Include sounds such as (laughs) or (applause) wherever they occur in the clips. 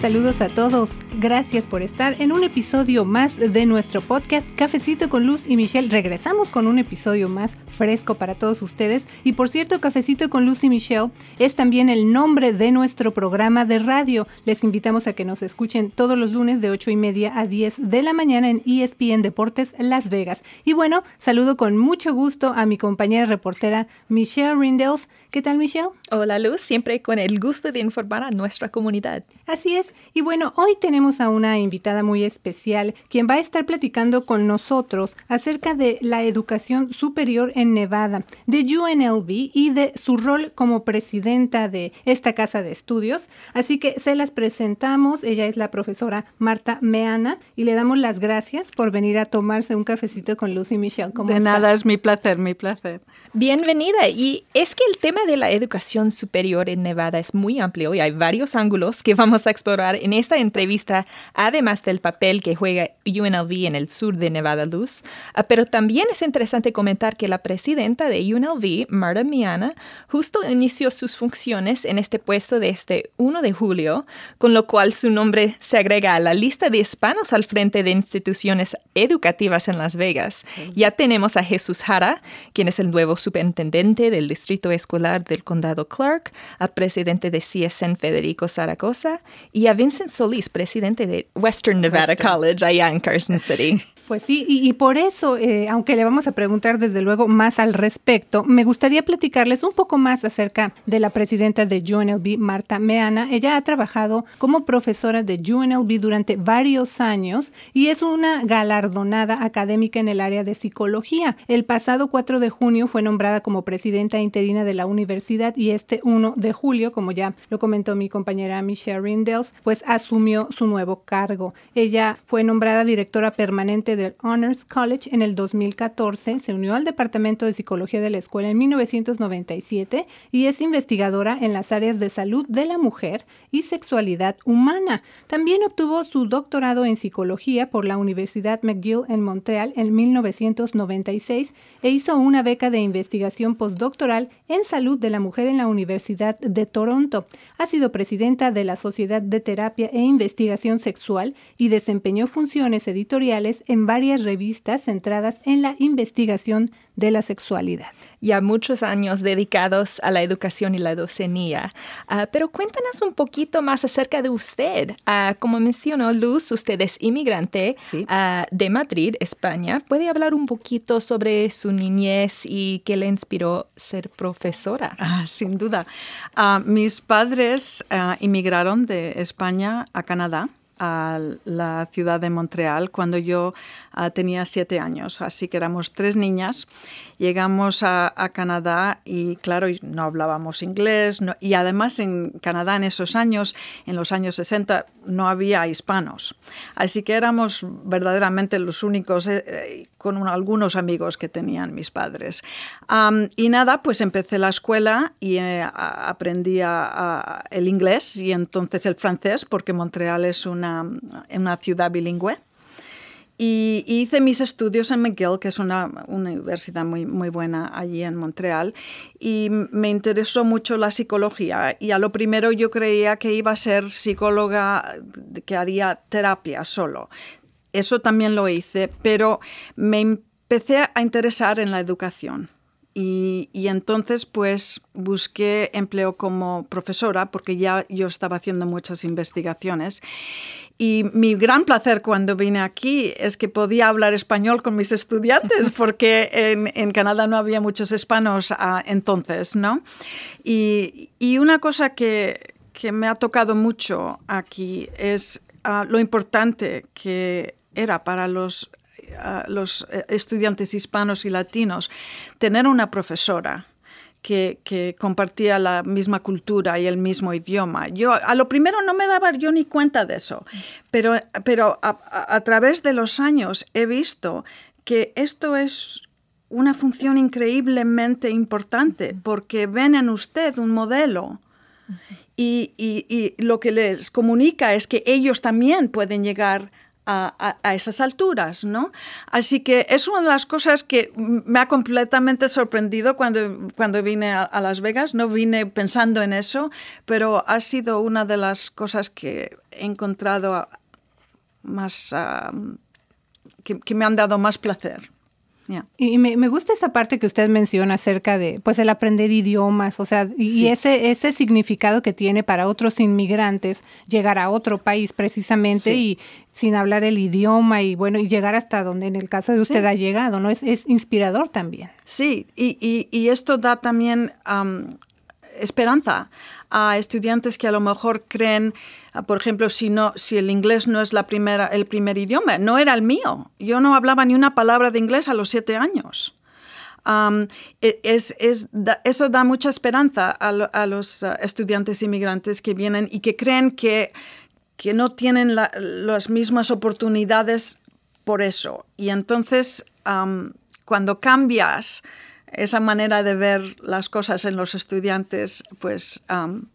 Saludos a todos. Gracias por estar en un episodio más de nuestro podcast Cafecito con Luz y Michelle. Regresamos con un episodio más fresco para todos ustedes. Y por cierto, Cafecito con Luz y Michelle es también el nombre de nuestro programa de radio. Les invitamos a que nos escuchen todos los lunes de 8 y media a 10 de la mañana en ESPN Deportes Las Vegas. Y bueno, saludo con mucho gusto a mi compañera reportera Michelle Rindels. ¿Qué tal, Michelle? Hola, Luz. Siempre con el gusto de informar a nuestra comunidad. Así es. Y bueno, hoy tenemos a una invitada muy especial, quien va a estar platicando con nosotros acerca de la educación superior en Nevada, de UNLV y de su rol como presidenta de esta casa de estudios. Así que se las presentamos. Ella es la profesora Marta Meana y le damos las gracias por venir a tomarse un cafecito con Lucy Michelle. de nada, es mi placer, mi placer. Bienvenida. Y es que el tema de la educación superior en Nevada es muy amplio y hay varios ángulos que vamos a explorar en esta entrevista, además del papel que juega UNLV en el sur de Nevada Luz. Ah, pero también es interesante comentar que la presidenta de UNLV, Marta Miana, justo inició sus funciones en este puesto desde este 1 de julio, con lo cual su nombre se agrega a la lista de hispanos al frente de instituciones educativas en Las Vegas. Ya tenemos a Jesús Jara, quien es el nuevo superintendente del Distrito Escolar del Condado Clark, al presidente de CSN Federico Zaragoza y a Vincent Solís, presidente de Western Nevada College allá en Carson City. (laughs) Pues sí, y, por eso, eh, aunque le vamos a preguntar desde luego más al respecto, me gustaría platicarles un poco más acerca de la presidenta de UNLV, Marta Meana. Ella ha trabajado como profesora de UNLV durante varios años y es una galardonada académica en el área de psicología. El pasado 4 de junio fue nombrada como presidenta interina de la universidad y este 1 de julio, como ya lo comentó mi compañera Michelle Rindels, pues asumió su nuevo cargo. Ella fue nombrada directora permanente del Honors College en el 2014, se unió al Departamento de Psicología de la escuela en 1997 y es investigadora en las áreas de salud de la mujer y sexualidad humana. También obtuvo su doctorado en psicología por la Universidad McGill en Montreal en 1996 e hizo una beca de investigación postdoctoral en salud de la mujer en la Universidad de Toronto. Ha sido presidenta de la Sociedad de Terapia e Investigación Sexual y desempeñó funciones editoriales en varias revistas centradas en la investigación de la sexualidad. Ya muchos años dedicados a la educación y la docenía. Ah, pero cuéntanos un poquito más acerca de usted. Uh, como mencionó Luz, usted es inmigrante ah, de Madrid, España. ¿Puede hablar un poquito sobre su niñez y qué le inspiró ser profesora? sin duda. mis padres inmigraron de España a Canadá a la ciudad de Montreal cuando yo ah, tenía siete años, así que éramos tres niñas llegamos a, Canadá y claro, no hablábamos inglés y además en Canadá en esos años, en los años 60, no había hispanos. Así que éramos verdaderamente los únicos, eh, con algunos amigos que tenían mis padres. y nada, pues empecé la escuela y eh, aprendí el inglés y entonces el francés, porque Montreal es una, una ciudad bilingüe. Y hice mis estudios en McGill, que es una, universidad muy, muy buena allí en Montreal, y me interesó mucho la psicología. Y a lo primero yo creía que iba a ser psicóloga que haría terapia solo. Eso también lo hice, pero me empecé a interesar en la educación. Y, y, entonces pues busqué empleo como profesora porque ya yo estaba haciendo muchas investigaciones y mi gran placer cuando vine aquí es que podía hablar español con mis estudiantes, (laughs) porque en, en Canadá no había muchos hispanos ah, entonces, ¿no? Y, y una cosa que, que, me ha tocado mucho aquí es ah, lo importante que era para los, ah, los eh, estudiantes hispanos y latinos tener una profesora que, compartía la misma cultura y el mismo idioma. Yo a lo primero no me daba yo ni cuenta de eso, pero, pero a, través de los años he visto que esto es una función increíblemente importante porque ven en usted un modelo. Y, y, lo que les comunica es que ellos también pueden llegar a, esas alturas, ¿no? Así que es una de las cosas que me ha completamente sorprendido cuando, cuando vine a, Las Vegas. No vine pensando en eso, pero ha sido una de las cosas que he encontrado más, ah, que me han dado más placer. Y me, gusta esa parte que usted menciona acerca de, pues, el aprender idiomas, o sea, y ese, ese significado que tiene para otros inmigrantes llegar a otro país precisamente y sin hablar el idioma y, bueno, y llegar hasta donde en el caso de usted ha llegado, ¿no? Es, es inspirador también. Sí, y, y, esto da también esperanza a estudiantes que a lo mejor creen, ah, por ejemplo, si, no, si el inglés no es la primera, el primer idioma, no era el mío. Yo no hablaba ni una palabra de inglés a los siete años. E, es, es, eso da mucha esperanza a, los ah, estudiantes inmigrantes que vienen y que creen que, que no tienen las mismas oportunidades por eso. Y entonces, cuando cambias esa manera de ver las cosas en los estudiantes, pues,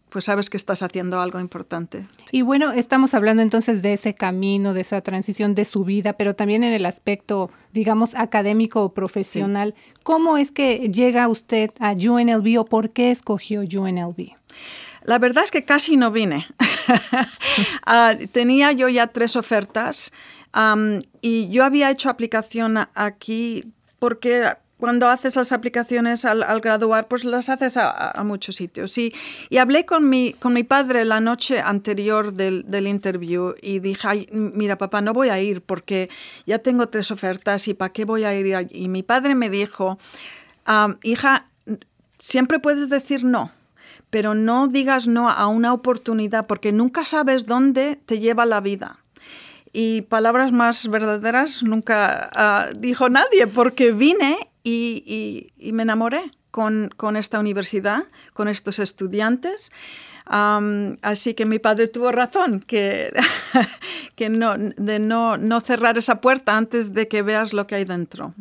pues sabes que estás haciendo algo importante. Y bueno, estamos hablando entonces de ese camino, de esa transición de su vida, pero también en el aspecto, digamos, académico o profesional. ¿Cómo es que llega usted a UNLV o por qué escogió UNLV? La verdad es que casi no vine. (laughs) Ah, tenía yo ya tres ofertas y yo había hecho aplicación aquí porque cuando haces las aplicaciones al, graduar, pues las haces a, muchos sitios. Y, y, hablé con mi, con mi padre la noche anterior del, del interview y dije, mira papá, no voy a ir porque ya tengo tres ofertas y ¿para qué voy a ir? Y mi padre me dijo, hija, siempre puedes decir no, pero no digas no a una oportunidad porque nunca sabes dónde te lleva la vida y palabras más verdaderas nunca ah, dijo nadie, porque vine y, me enamoré con, esta universidad, con estos estudiantes. así que mi padre tuvo razón que, (laughs) que no, de no, no cerrar esa puerta antes de que veas lo que hay dentro.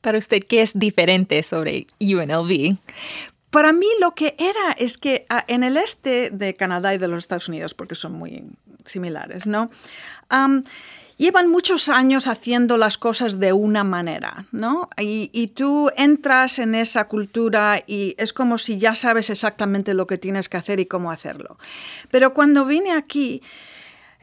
Para usted, ¿qué es diferente sobre UNLV? Para mí lo que era es que ah, en el este de Canadá y de los Estados Unidos, porque son muy similares, ¿no? Llevan muchos años haciendo las cosas de una manera, ¿no? Y, tú entras en esa cultura y es como si ya sabes exactamente lo que tienes que hacer y cómo hacerlo. Pero cuando vine aquí,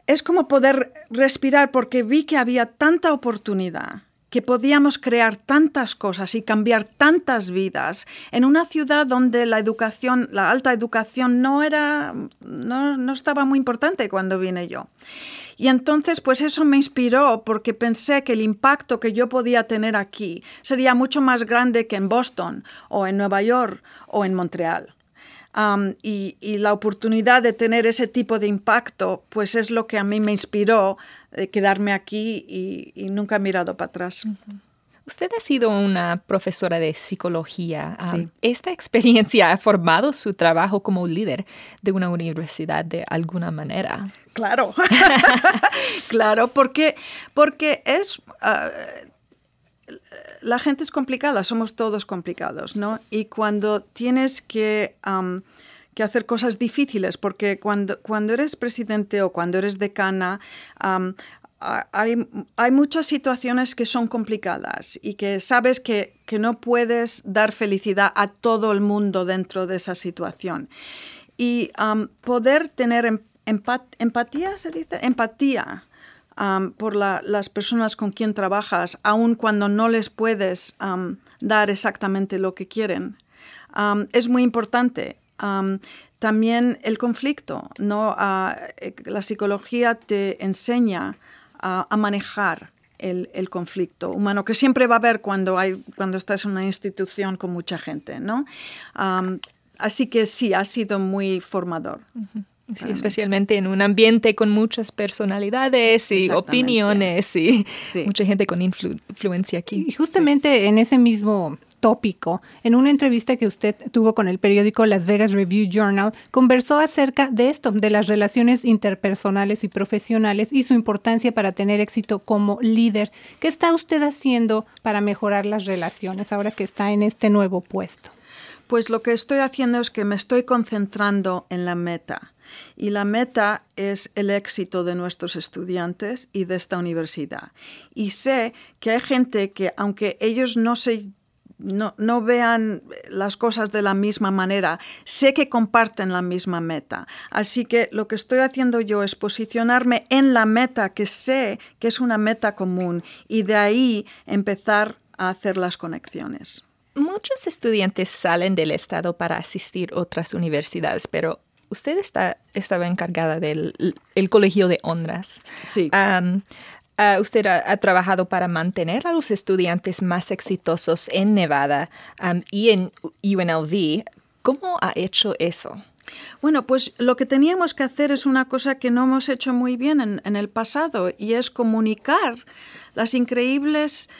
es como poder respirar porque vi que había tanta oportunidad que podíamos crear tantas cosas y cambiar tantas vidas en una ciudad donde la educación, la alta educación no era, no, no estaba muy importante cuando vine yo. Y entonces, pues eso me inspiró porque pensé que el impacto que yo podía tener aquí sería mucho más grande que en Boston o en Nueva York o en Montreal. y, la oportunidad de tener ese tipo de impacto, pues es lo que a mí me inspiró de quedarme aquí y, nunca he mirado para atrás. Usted ha sido una profesora de psicología. ¿Esta experiencia ha formado su trabajo como líder de una universidad de alguna manera? Claro, (laughs) claro, porque, porque es... Ah, la gente es complicada, somos todos complicados, ¿no? Y cuando tienes que, que hacer cosas difíciles, porque cuando, cuando eres presidente o cuando eres decana, hay, hay, muchas situaciones que son complicadas y que sabes que, que, no puedes dar felicidad a todo el mundo dentro de esa situación. Y poder tener em, empatía, se dice, empatía por las personas con quien trabajas, aun cuando no les puedes dar exactamente lo que quieren, es muy importante. también el conflicto, ¿no? Eh, la psicología te enseña a, manejar el, conflicto humano que siempre va a haber cuando, hay, cuando estás en una institución con mucha gente, ¿no? así que sí, ha sido muy formador. especialmente en un ambiente con muchas personalidades y opiniones y mucha gente con influencia aquí. Y justamente en ese mismo tópico. En una entrevista que usted tuvo con el periódico Las Vegas Review Journal, conversó acerca de esto, de las relaciones interpersonales y profesionales y su importancia para tener éxito como líder. ¿Qué está usted haciendo para mejorar las relaciones ahora que está en este nuevo puesto? Pues lo que estoy haciendo es que me estoy concentrando en la meta. Y la meta es el éxito de nuestros estudiantes y de esta universidad. Y sé que hay gente que, aunque ellos no se no, no, vean las cosas de la misma manera. Sé que comparten la misma meta. Así que lo que estoy haciendo yo es posicionarme en la meta que sé que es una meta común y de ahí empezar a hacer las conexiones. Muchos estudiantes salen del estado para asistir a otras universidades, pero usted está, estaba encargada del colegio de honras. Sí. Ah, usted ha, trabajado para mantener a los estudiantes más exitosos en Nevada y en UNLV. ¿Cómo ha hecho eso? Bueno, pues lo que teníamos que hacer es una cosa que no hemos hecho muy bien en, el pasado y es comunicar las increíbles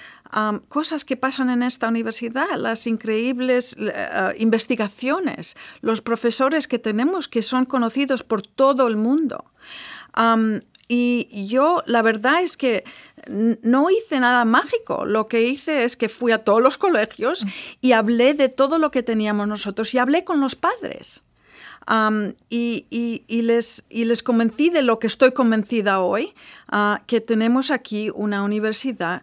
cosas que pasan en esta universidad, las increíbles eh, investigaciones, los profesores que tenemos que son conocidos por todo el mundo. Y yo la verdad es que no hice nada mágico. Lo que hice es que fui a todos los colegios y hablé de todo lo que teníamos nosotros y hablé con los padres. y, les, y les convencí de lo que estoy convencida hoy, ah, que tenemos aquí una universidad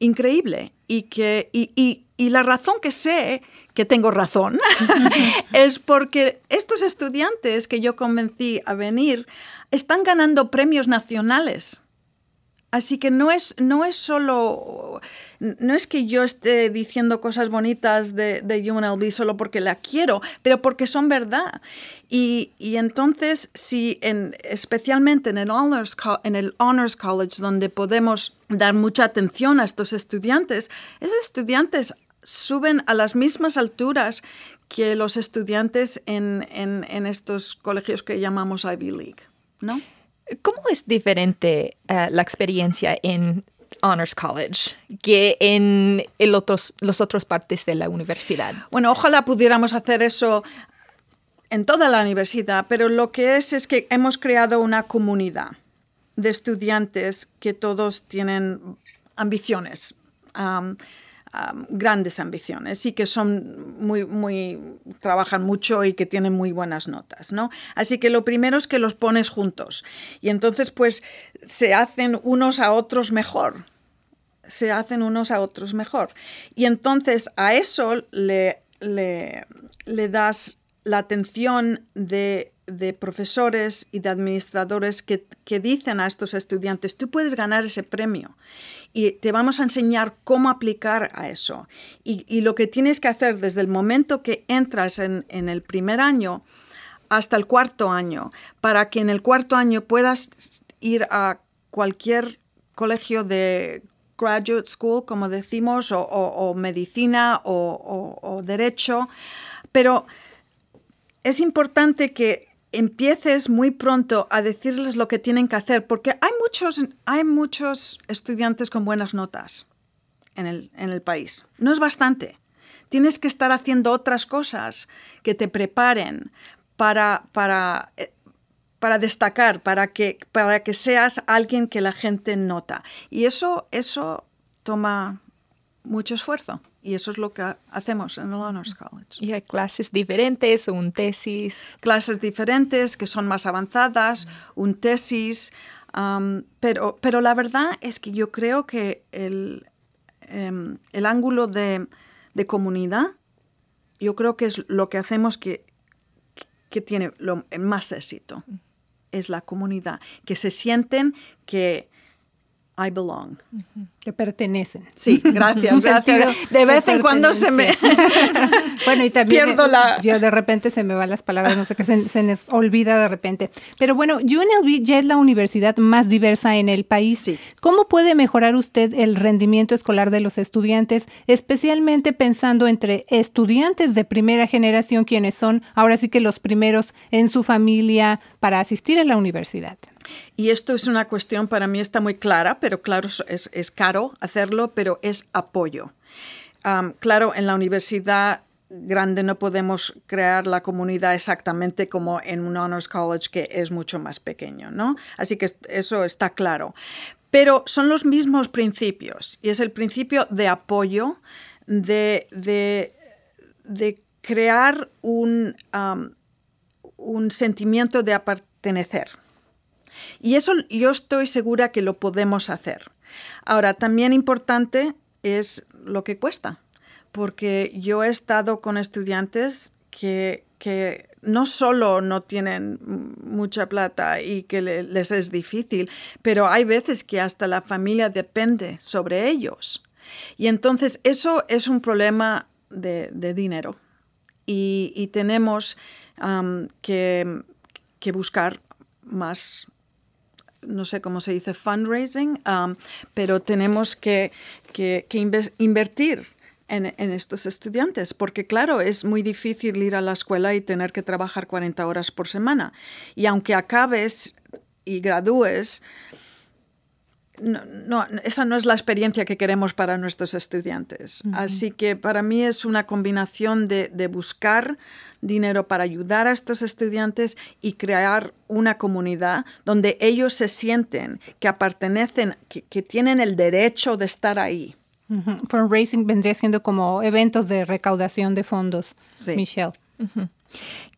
increíble y que y, y la razón que sé que tengo razón (laughs) (laughs) es porque estos estudiantes que yo convencí a venir están ganando premios nacionales. Así que no es, no es solo, no es que yo esté diciendo cosas bonitas de, de UNLV solo porque la quiero, pero porque son verdad. Y, entonces, si en, especialmente en el, honors, en el Honors College, donde podemos dar mucha atención a estos estudiantes, esos estudiantes suben a las mismas alturas que los estudiantes en, en, estos colegios que llamamos Ivy League, ¿no? ¿Cómo es diferente eh, la experiencia en Honors College que en el otros, los otros partes de la universidad? Bueno, ojalá pudiéramos hacer eso en toda la universidad, pero lo que es es que hemos creado una comunidad de estudiantes que todos tienen ambiciones grandes ambiciones y que son muy, muy, trabajan mucho y que tienen muy buenas notas, ¿no? Así que lo primero es que los pones juntos y entonces pues se hacen unos a otros mejor, se hacen unos a otros mejor. Y entonces a eso le, le, le das la atención de, de, profesores y de administradores que, que dicen a estos estudiantes, tú puedes ganar ese premio y te vamos a enseñar cómo aplicar a eso. Y, lo que tienes que hacer desde el momento que entras en, el primer año hasta el cuarto año, para que en el cuarto año puedas ir a cualquier colegio de graduate school, como decimos, o, medicina o, derecho, pero es importante que empieces muy pronto a decirles lo que tienen que hacer, porque hay muchos, hay muchos estudiantes con buenas notas en el, en el país. No es bastante. Tienes que estar haciendo otras cosas que te preparen para, para, eh, para destacar, para que, para que seas alguien que la gente nota. Y eso, eso toma mucho esfuerzo. Y eso es lo que hacemos en el Honors College. Y hay clases diferentes, un tesis. Clases diferentes que son más avanzadas, un tesis. Um, pero, pero la verdad es que yo creo que el, em, el ángulo de, de, comunidad, yo creo que es lo que hacemos que, que tiene lo, más éxito. Es la comunidad, que se sienten que I belong. Que pertenecen. Sí, gracias. (laughs) De vez en cuando se me. (laughs) bueno, y también. Pierdo la. Yo de repente se me van las palabras, no sé qué, se, se, nos olvida de repente. Pero bueno, UNLV ya es la universidad más diversa en el país. Sí. ¿Cómo puede mejorar usted el rendimiento escolar de los estudiantes, especialmente pensando entre estudiantes de primera generación, quienes son ahora sí que los primeros en su familia para asistir a la universidad? Y esto es una cuestión para mí está muy clara, pero claro, es, es caro hacerlo, pero es apoyo. claro, en la universidad grande no podemos crear la comunidad exactamente como en un honors college que es mucho más pequeño, ¿no? Así que eso está claro. Pero son los mismos principios y es el principio de apoyo, de, de, crear un, un sentimiento de pertenecer. Y eso yo estoy segura que lo podemos hacer. Ahora, también importante es lo que cuesta, porque yo he estado con estudiantes que, no solo no tienen mucha plata y que les es difícil, pero hay veces que hasta la familia depende sobre ellos. Y entonces eso es un problema de, dinero. Y, tenemos que, que buscar más no sé cómo se dice, fundraising, um, pero tenemos que, invertir en, estos estudiantes, porque claro, es muy difícil ir a la escuela y tener que trabajar 40 horas por semana. Y aunque acabes y gradúes, no, esa no es la experiencia que queremos para nuestros estudiantes. Así que para mí es una combinación de, buscar dinero para ayudar a estos estudiantes y crear una comunidad donde ellos se sienten que pertenecen, que, tienen el derecho de estar ahí. Fundraising vendría siendo como eventos de recaudación de fondos, Michelle.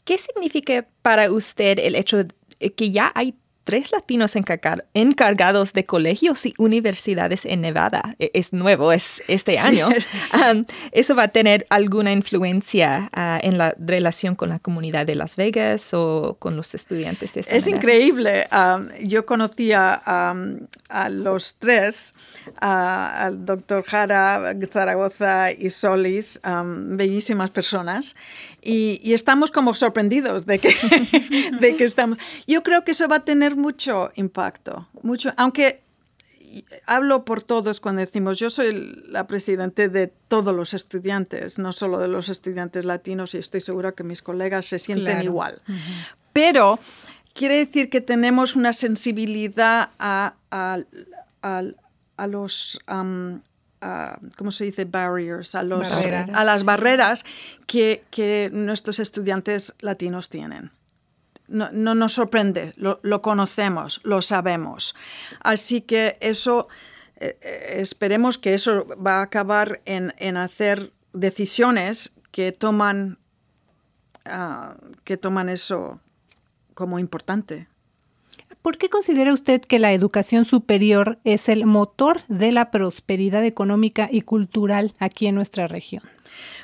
¿Qué significa para usted el hecho de que ya hay tres latinos encargados de colegios y universidades en Nevada. E, es nuevo, es este año. (laughs) ¿Eso va a tener alguna influencia ah, en la relación con la comunidad de Las Vegas o con los estudiantes de esta Es increíble. yo conocía a los tres, al doctor Jara, Zaragoza y Solis, bellísimas personas, y, estamos como sorprendidos de que, (laughs) de que estamos. Yo creo que eso va a tener mucho impacto, mucho, aunque hablo por todos cuando decimos yo soy la presidente de todos los estudiantes, no solo de los estudiantes latinos y estoy segura que mis colegas se sienten igual. Pero quiere decir que tenemos una sensibilidad a, a, los... ¿cómo se dice? Barriers, a, los, a las barreras que, que nuestros estudiantes latinos tienen no, nos sorprende, lo, conocemos, lo sabemos. Así que eso, eh, eh, esperemos que eso va a acabar en, hacer decisiones que toman, ah, que toman eso como importante. ¿Por qué considera usted que la educación superior es el motor de la prosperidad económica y cultural aquí en nuestra región?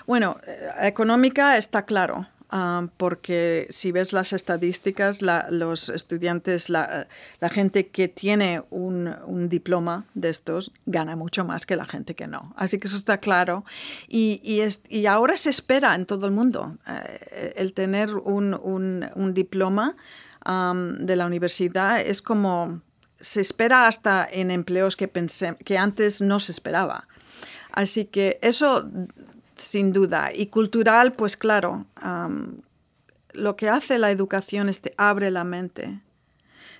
Bueno, eh, económica está claro. Ah, porque si ves las estadísticas, los estudiantes, la, gente que tiene un, diploma de estos gana mucho más que la gente que no. Así que eso está claro. Y, ahora se espera en todo el mundo eh, el tener un, diploma de la universidad es como se espera hasta en empleos que, pensé, que antes no se esperaba. Así que eso sin duda. Y cultural, pues claro, lo que hace la educación es te abre la mente.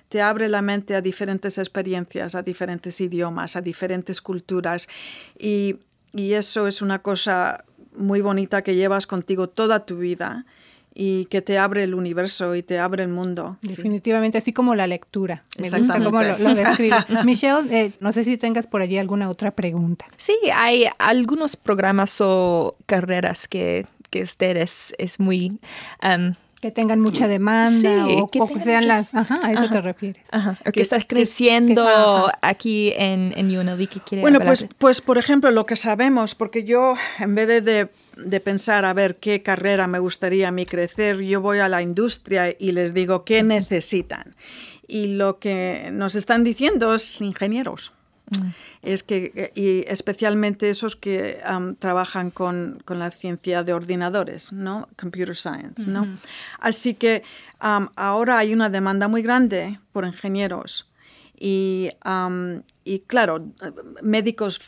Te abre la mente a diferentes experiencias, a diferentes idiomas, a diferentes culturas. Y, y eso es una cosa muy bonita que llevas contigo toda tu vida y que te abre el universo y te abre el mundo. Definitivamente, así como la lectura. Me gusta cómo lo, describe. (laughs) Michelle, eh, no sé si tengas por allí alguna otra pregunta. Sí, hay algunos programas o carreras que, que ustedes es muy... Um, que tengan mucha demanda o, que, sean las... Ajá, a eso te refieres. Ajá, que, estás creciendo aquí en, en UNLV que quiere Bueno, pues, pues por ejemplo, lo que sabemos, porque yo en vez de de pensar a ver qué carrera me gustaría a mí crecer, yo voy a la industria y les digo qué necesitan. Y lo que nos están diciendo es ingenieros. Mm. Es que, y especialmente esos que trabajan con, la ciencia de ordenadores, ¿no? Computer science, ¿no? Así que ahora hay una demanda muy grande por ingenieros y, y claro, médicos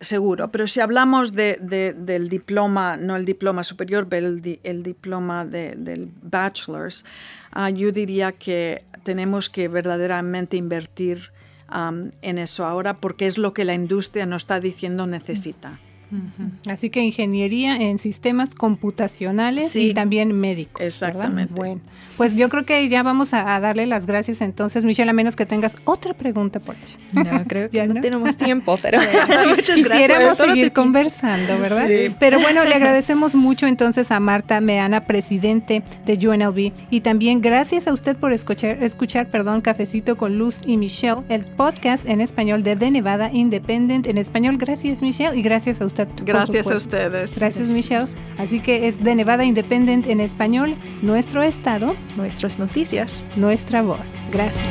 seguro, pero si hablamos de, del diploma, no el diploma superior, pero el, diploma del bachelor's, ah, yo diría que tenemos que verdaderamente invertir en eso ahora porque es lo que la industria nos está diciendo necesita. Así que ingeniería en sistemas computacionales y también médicos. Exactamente. Bueno, pues yo creo que ya vamos a, darle las gracias entonces, Michelle, a menos que tengas otra pregunta por allí. No, creo (laughs) que no, tenemos (laughs) tiempo, pero (laughs) muchas Quisiéramos seguir conversando, ¿verdad? Sí. Pero bueno, le agradecemos mucho entonces a Marta Meana, presidente de UNLV, y también gracias a usted por escuchar, escuchar perdón, Cafecito con Luz y Michelle, el podcast en español de The Nevada Independent en español. Gracias, Michelle, y gracias a usted. Gracias a ustedes. Gracias, Michelle. Así que es The Nevada Independent en español, nuestro estado nuestras noticias, nuestra voz. Gracias.